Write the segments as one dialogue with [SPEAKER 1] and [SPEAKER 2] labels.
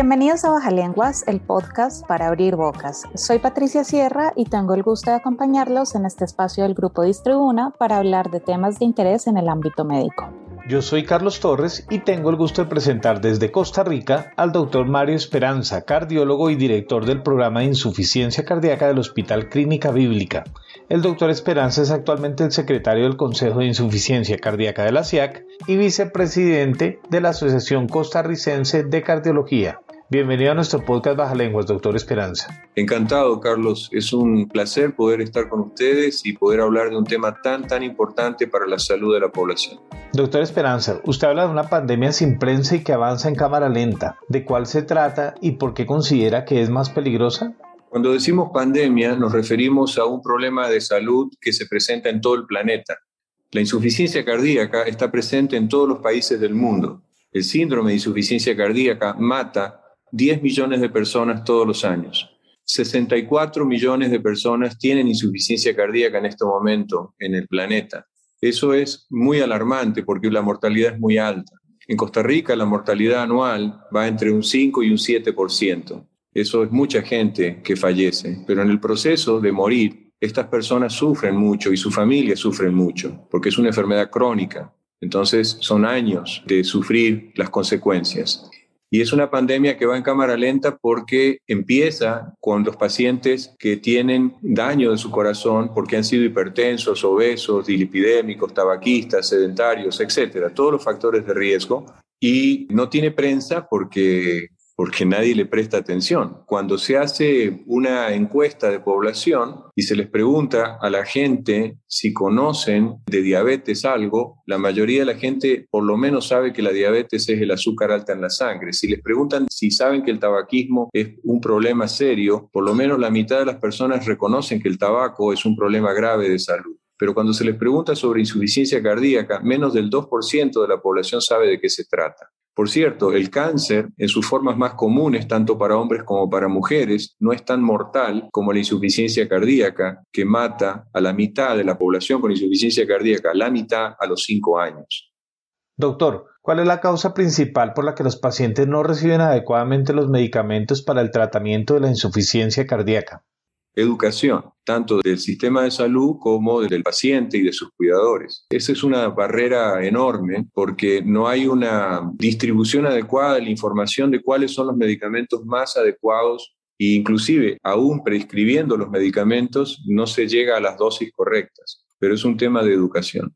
[SPEAKER 1] Bienvenidos a Baja Lenguas, el podcast para abrir bocas. Soy Patricia Sierra y tengo el gusto de acompañarlos en este espacio del Grupo Distribuna para hablar de temas de interés en el ámbito médico.
[SPEAKER 2] Yo soy Carlos Torres y tengo el gusto de presentar desde Costa Rica al doctor Mario Esperanza, cardiólogo y director del programa de insuficiencia cardíaca del Hospital Clínica Bíblica. El doctor Esperanza es actualmente el secretario del Consejo de Insuficiencia Cardíaca de la SIAC y vicepresidente de la Asociación Costarricense de Cardiología. Bienvenido a nuestro podcast Baja Lenguas, doctor Esperanza.
[SPEAKER 3] Encantado, Carlos. Es un placer poder estar con ustedes y poder hablar de un tema tan, tan importante para la salud de la población.
[SPEAKER 2] Doctor Esperanza, usted habla de una pandemia sin prensa y que avanza en cámara lenta. ¿De cuál se trata y por qué considera que es más peligrosa?
[SPEAKER 3] Cuando decimos pandemia nos referimos a un problema de salud que se presenta en todo el planeta. La insuficiencia cardíaca está presente en todos los países del mundo. El síndrome de insuficiencia cardíaca mata 10 millones de personas todos los años. 64 millones de personas tienen insuficiencia cardíaca en este momento en el planeta. Eso es muy alarmante porque la mortalidad es muy alta. En Costa Rica la mortalidad anual va entre un 5 y un 7%. Eso es mucha gente que fallece, pero en el proceso de morir, estas personas sufren mucho y su familia sufre mucho, porque es una enfermedad crónica. Entonces son años de sufrir las consecuencias. Y es una pandemia que va en cámara lenta porque empieza con los pacientes que tienen daño de su corazón porque han sido hipertensos, obesos, dilipidémicos, tabaquistas, sedentarios, etcétera, todos los factores de riesgo. Y no tiene prensa porque porque nadie le presta atención. Cuando se hace una encuesta de población y se les pregunta a la gente si conocen de diabetes algo, la mayoría de la gente por lo menos sabe que la diabetes es el azúcar alta en la sangre. Si les preguntan si saben que el tabaquismo es un problema serio, por lo menos la mitad de las personas reconocen que el tabaco es un problema grave de salud pero cuando se les pregunta sobre insuficiencia cardíaca, menos del 2% de la población sabe de qué se trata. Por cierto, el cáncer, en sus formas más comunes, tanto para hombres como para mujeres, no es tan mortal como la insuficiencia cardíaca, que mata a la mitad de la población con insuficiencia cardíaca, la mitad a los 5 años.
[SPEAKER 2] Doctor, ¿cuál es la causa principal por la que los pacientes no reciben adecuadamente los medicamentos para el tratamiento de la insuficiencia cardíaca?
[SPEAKER 3] Educación, tanto del sistema de salud como del paciente y de sus cuidadores. Esa es una barrera enorme porque no hay una distribución adecuada de la información de cuáles son los medicamentos más adecuados e inclusive aún prescribiendo los medicamentos no se llega a las dosis correctas, pero es un tema de educación.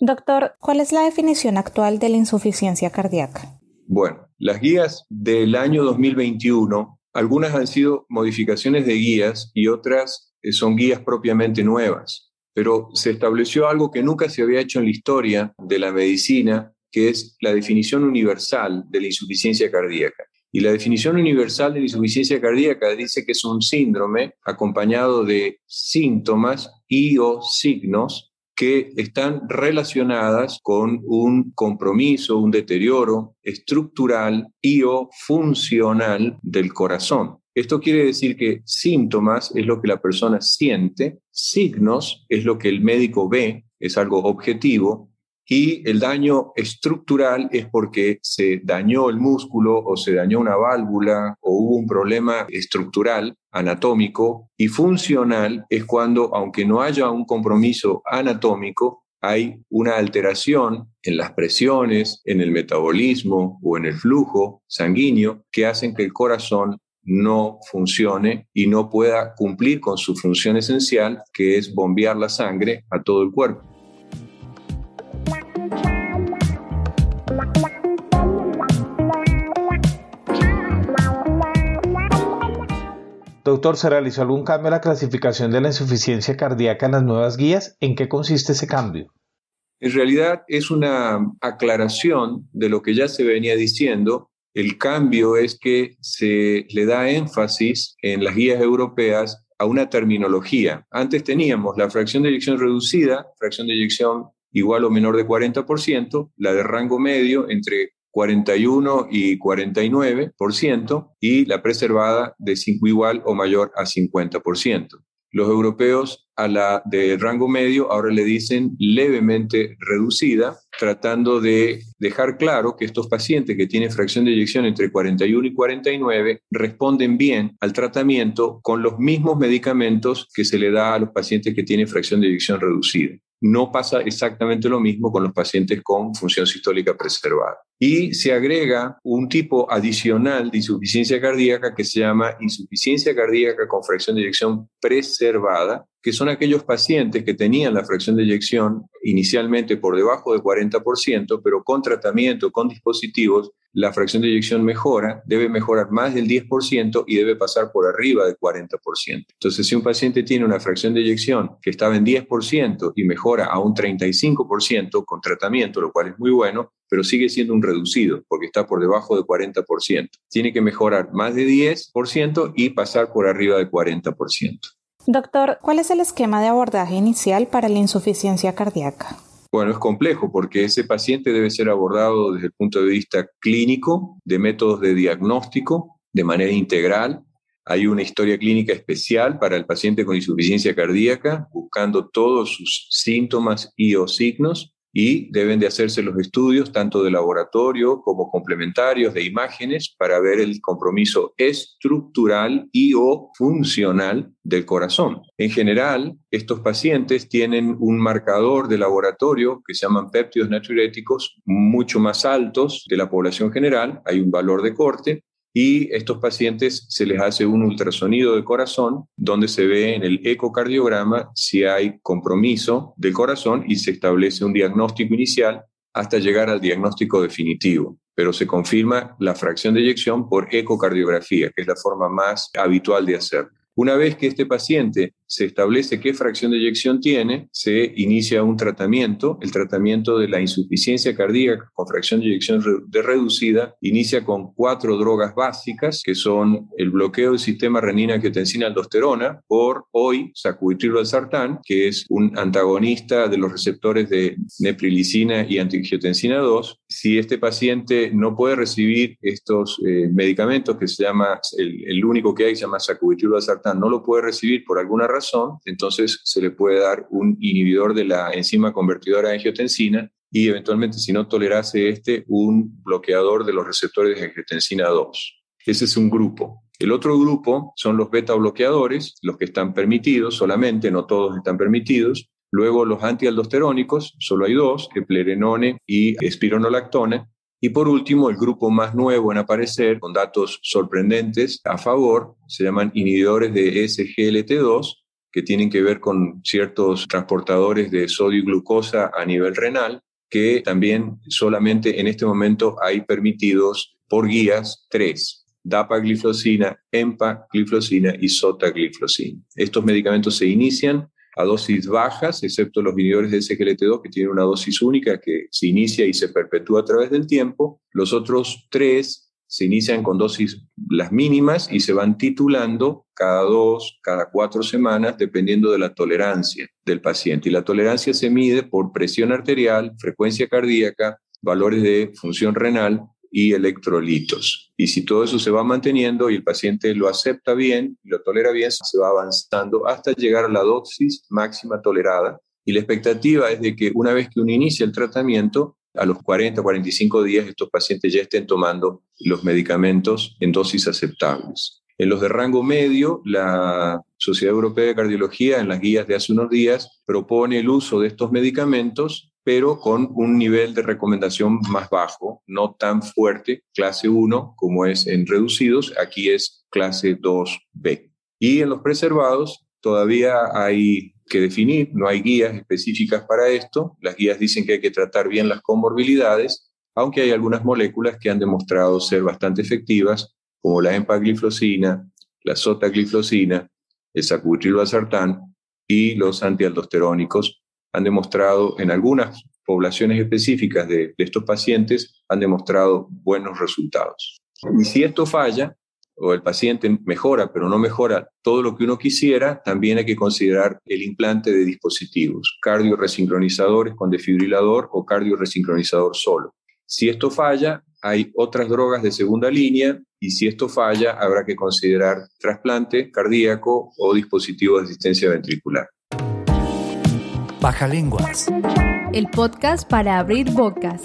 [SPEAKER 1] Doctor, ¿cuál es la definición actual de la insuficiencia cardíaca?
[SPEAKER 3] Bueno, las guías del año 2021 algunas han sido modificaciones de guías y otras eh, son guías propiamente nuevas, pero se estableció algo que nunca se había hecho en la historia de la medicina, que es la definición universal de la insuficiencia cardíaca. Y la definición universal de la insuficiencia cardíaca dice que es un síndrome acompañado de síntomas y o signos que están relacionadas con un compromiso, un deterioro estructural y o funcional del corazón. Esto quiere decir que síntomas es lo que la persona siente, signos es lo que el médico ve, es algo objetivo, y el daño estructural es porque se dañó el músculo o se dañó una válvula o hubo un problema estructural, anatómico, y funcional es cuando, aunque no haya un compromiso anatómico, hay una alteración en las presiones, en el metabolismo o en el flujo sanguíneo que hacen que el corazón no funcione y no pueda cumplir con su función esencial, que es bombear la sangre a todo el cuerpo.
[SPEAKER 2] ¿Se realizó algún cambio en la clasificación de la insuficiencia cardíaca en las nuevas guías? ¿En qué consiste ese cambio?
[SPEAKER 3] En realidad es una aclaración de lo que ya se venía diciendo. El cambio es que se le da énfasis en las guías europeas a una terminología. Antes teníamos la fracción de eyección reducida, fracción de eyección igual o menor de 40%, la de rango medio entre 41 y 49%, y la preservada de 5 igual o mayor a 50%. Los europeos a la de rango medio ahora le dicen levemente reducida, tratando de dejar claro que estos pacientes que tienen fracción de eyección entre 41 y 49 responden bien al tratamiento con los mismos medicamentos que se le da a los pacientes que tienen fracción de eyección reducida. No pasa exactamente lo mismo con los pacientes con función sistólica preservada. Y se agrega un tipo adicional de insuficiencia cardíaca que se llama insuficiencia cardíaca con fracción de eyección preservada, que son aquellos pacientes que tenían la fracción de eyección inicialmente por debajo de 40%, pero con tratamiento, con dispositivos, la fracción de eyección mejora, debe mejorar más del 10% y debe pasar por arriba del 40%. Entonces, si un paciente tiene una fracción de eyección que estaba en 10% y mejora a un 35% con tratamiento, lo cual es muy bueno, pero sigue siendo un reducido porque está por debajo del 40%. Tiene que mejorar más de 10% y pasar por arriba del 40%.
[SPEAKER 1] Doctor, ¿cuál es el esquema de abordaje inicial para la insuficiencia cardíaca?
[SPEAKER 3] Bueno, es complejo porque ese paciente debe ser abordado desde el punto de vista clínico, de métodos de diagnóstico, de manera integral. Hay una historia clínica especial para el paciente con insuficiencia cardíaca, buscando todos sus síntomas y o signos y deben de hacerse los estudios tanto de laboratorio como complementarios de imágenes para ver el compromiso estructural y o funcional del corazón. En general, estos pacientes tienen un marcador de laboratorio que se llaman péptidos natriuréticos mucho más altos de la población general, hay un valor de corte y estos pacientes se les hace un ultrasonido de corazón donde se ve en el ecocardiograma si hay compromiso del corazón y se establece un diagnóstico inicial hasta llegar al diagnóstico definitivo. Pero se confirma la fracción de eyección por ecocardiografía, que es la forma más habitual de hacerlo. Una vez que este paciente se establece qué fracción de eyección tiene, se inicia un tratamiento. El tratamiento de la insuficiencia cardíaca con fracción de eyección de reducida inicia con cuatro drogas básicas, que son el bloqueo del sistema renina-angiotensina-aldosterona por hoy sacubitrilo sartán, que es un antagonista de los receptores de neprilicina y antiangiotensina 2. Si este paciente no puede recibir estos eh, medicamentos, que se llama, el, único que hay se llama sacubitrilo sartán, no lo puede recibir por alguna razón, razón, entonces se le puede dar un inhibidor de la enzima convertidora de angiotensina y eventualmente, si no tolerase este, un bloqueador de los receptores de angiotensina 2. Ese es un grupo. El otro grupo son los beta bloqueadores, los que están permitidos solamente, no todos están permitidos. Luego los antialdosterónicos, solo hay dos, eplerenone y espironolactone. Y por último, el grupo más nuevo en aparecer, con datos sorprendentes a favor, se llaman inhibidores de SGLT2, que tienen que ver con ciertos transportadores de sodio y glucosa a nivel renal, que también solamente en este momento hay permitidos por guías tres, dapagliflozina, empagliflozina y sotagliflozina. Estos medicamentos se inician a dosis bajas, excepto los inhibidores de SGLT2 que tienen una dosis única que se inicia y se perpetúa a través del tiempo. Los otros tres se inician con dosis las mínimas y se van titulando cada dos, cada cuatro semanas, dependiendo de la tolerancia del paciente. Y la tolerancia se mide por presión arterial, frecuencia cardíaca, valores de función renal y electrolitos. Y si todo eso se va manteniendo y el paciente lo acepta bien, lo tolera bien, se va avanzando hasta llegar a la dosis máxima tolerada. Y la expectativa es de que una vez que uno inicia el tratamiento, a los 40, 45 días estos pacientes ya estén tomando los medicamentos en dosis aceptables. En los de rango medio, la Sociedad Europea de Cardiología, en las guías de hace unos días, propone el uso de estos medicamentos, pero con un nivel de recomendación más bajo, no tan fuerte, clase 1, como es en reducidos, aquí es clase 2B. Y en los preservados, todavía hay que definir, no hay guías específicas para esto, las guías dicen que hay que tratar bien las comorbilidades, aunque hay algunas moléculas que han demostrado ser bastante efectivas, como la empagliflozina, la sotagliflozina, el sacubitril/valsartán y los antialdosterónicos, han demostrado en algunas poblaciones específicas de, de estos pacientes, han demostrado buenos resultados. Y si esto falla, o el paciente mejora, pero no mejora todo lo que uno quisiera, también hay que considerar el implante de dispositivos, cardioresincronizadores con defibrilador o cardioresincronizador solo. Si esto falla, hay otras drogas de segunda línea y si esto falla, habrá que considerar trasplante cardíaco o dispositivo de asistencia ventricular.
[SPEAKER 4] Baja lenguas.
[SPEAKER 5] El podcast para abrir bocas.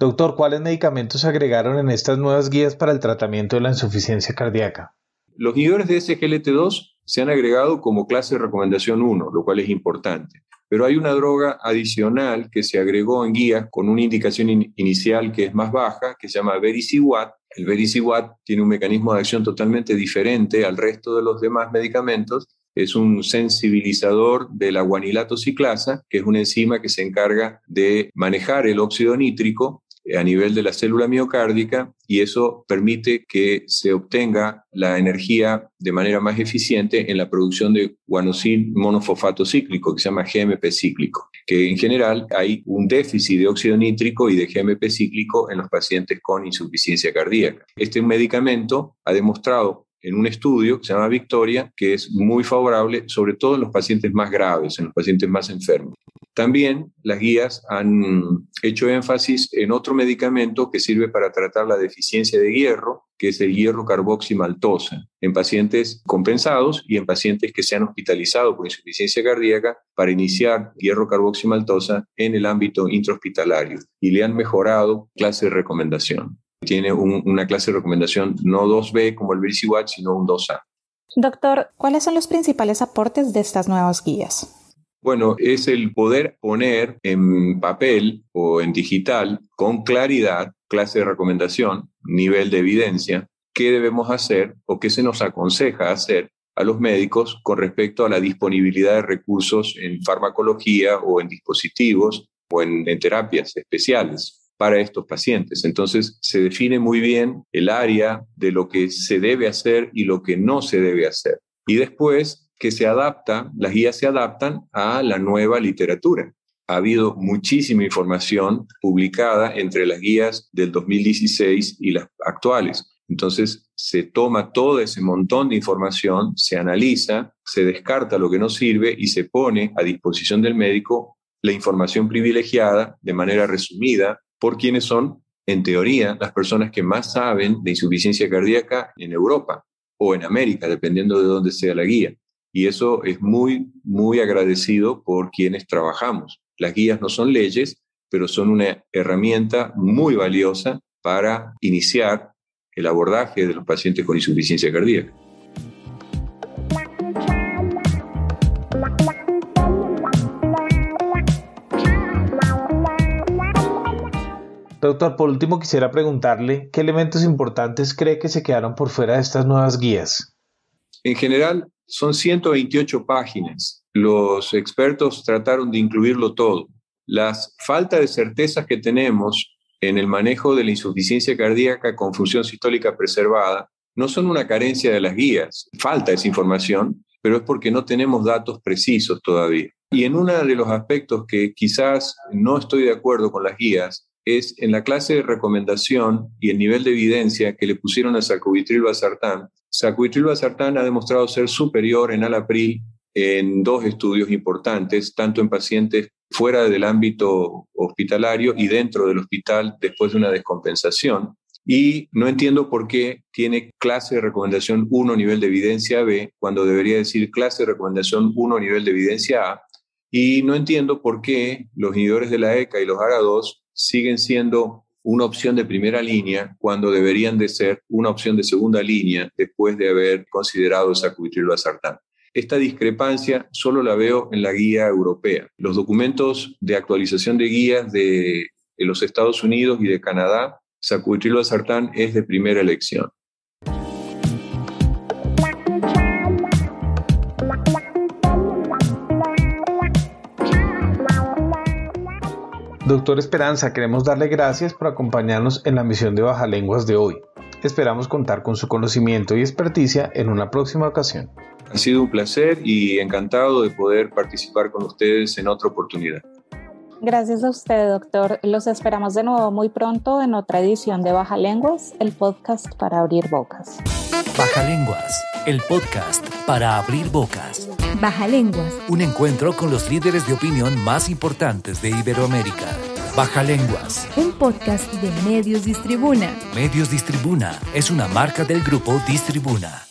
[SPEAKER 2] Doctor, ¿cuáles medicamentos se agregaron en estas nuevas guías para el tratamiento de la insuficiencia cardíaca?
[SPEAKER 3] Los inhibidores de SGLT2 se han agregado como clase de recomendación 1, lo cual es importante. Pero hay una droga adicional que se agregó en guías con una indicación inicial que es más baja, que se llama Vericiguat. El Vericiguat tiene un mecanismo de acción totalmente diferente al resto de los demás medicamentos. Es un sensibilizador de la guanilato ciclasa, que es una enzima que se encarga de manejar el óxido nítrico a nivel de la célula miocárdica y eso permite que se obtenga la energía de manera más eficiente en la producción de guanosil monofosfato cíclico, que se llama GMP cíclico, que en general hay un déficit de óxido nítrico y de GMP cíclico en los pacientes con insuficiencia cardíaca. Este medicamento ha demostrado en un estudio que se llama Victoria, que es muy favorable, sobre todo en los pacientes más graves, en los pacientes más enfermos. También las guías han hecho énfasis en otro medicamento que sirve para tratar la deficiencia de hierro, que es el hierro carboximaltosa, en pacientes compensados y en pacientes que se han hospitalizado por insuficiencia cardíaca para iniciar hierro carboximaltosa en el ámbito intrahospitalario y le han mejorado clase de recomendación. Tiene una clase de recomendación no 2B como el Vericiwatch, sino un 2A.
[SPEAKER 1] Doctor, ¿cuáles son los principales aportes de estas nuevas guías?
[SPEAKER 3] Bueno, es el poder poner en papel o en digital con claridad clase de recomendación, nivel de evidencia, qué debemos hacer o qué se nos aconseja hacer a los médicos con respecto a la disponibilidad de recursos en farmacología o en dispositivos o en, terapias especiales para estos pacientes. Entonces, se define muy bien el área de lo que se debe hacer y lo que no se debe hacer. Y después que se adapta, las guías se adaptan a la nueva literatura. Ha habido muchísima información publicada entre las guías del 2016 y las actuales. Entonces se toma todo ese montón de información, se analiza, se descarta lo que no sirve y se pone a disposición del médico la información privilegiada de manera resumida por quienes son, en teoría, las personas que más saben de insuficiencia cardíaca en Europa o en América, dependiendo de dónde sea la guía. Y eso es muy, muy agradecido por quienes trabajamos. Las guías no son leyes, pero son una herramienta muy valiosa para iniciar el abordaje de los pacientes con insuficiencia cardíaca.
[SPEAKER 2] Doctor, por último quisiera preguntarle qué elementos importantes cree que se quedaron por fuera de estas nuevas guías.
[SPEAKER 3] En general, son 128 páginas. Los expertos trataron de incluirlo todo. Las falta de certezas que tenemos en el manejo de la insuficiencia cardíaca con función sistólica preservada no son una carencia de las guías. Falta esa información, pero es porque no tenemos datos precisos todavía. Y en uno de los aspectos que quizás no estoy de acuerdo con las guías es en la clase de recomendación y el nivel de evidencia que le pusieron a sacubitril valsartán Sacubitril Sartán ha demostrado ser superior en alapril en dos estudios importantes, tanto en pacientes fuera del ámbito hospitalario y dentro del hospital después de una descompensación. Y no entiendo por qué tiene clase de recomendación 1 nivel de evidencia B cuando debería decir clase de recomendación 1 nivel de evidencia A. Y no entiendo por qué los inhibidores de la ECA y los ARA2 siguen siendo una opción de primera línea cuando deberían de ser una opción de segunda línea después de haber considerado sacubitril sartán. Esta discrepancia solo la veo en la guía europea. Los documentos de actualización de guías de, los Estados Unidos y de Canadá, sacubitril sartán es de primera elección.
[SPEAKER 2] Doctor Esperanza, queremos darle gracias por acompañarnos en la misión de Baja Lenguas de hoy. Esperamos contar con su conocimiento y experticia en una próxima ocasión.
[SPEAKER 3] Ha sido un placer y encantado de poder participar con ustedes en otra oportunidad.
[SPEAKER 1] Gracias a usted, doctor. Los esperamos de nuevo muy pronto en otra edición de Baja Lenguas, el podcast para abrir bocas.
[SPEAKER 4] Baja Lenguas, el podcast para abrir bocas.
[SPEAKER 5] Baja Lenguas.
[SPEAKER 4] Un encuentro con los líderes de opinión más importantes de Iberoamérica. Baja Lenguas.
[SPEAKER 5] Un podcast de Medios Distribuna.
[SPEAKER 4] Medios Distribuna es una marca del grupo Distribuna.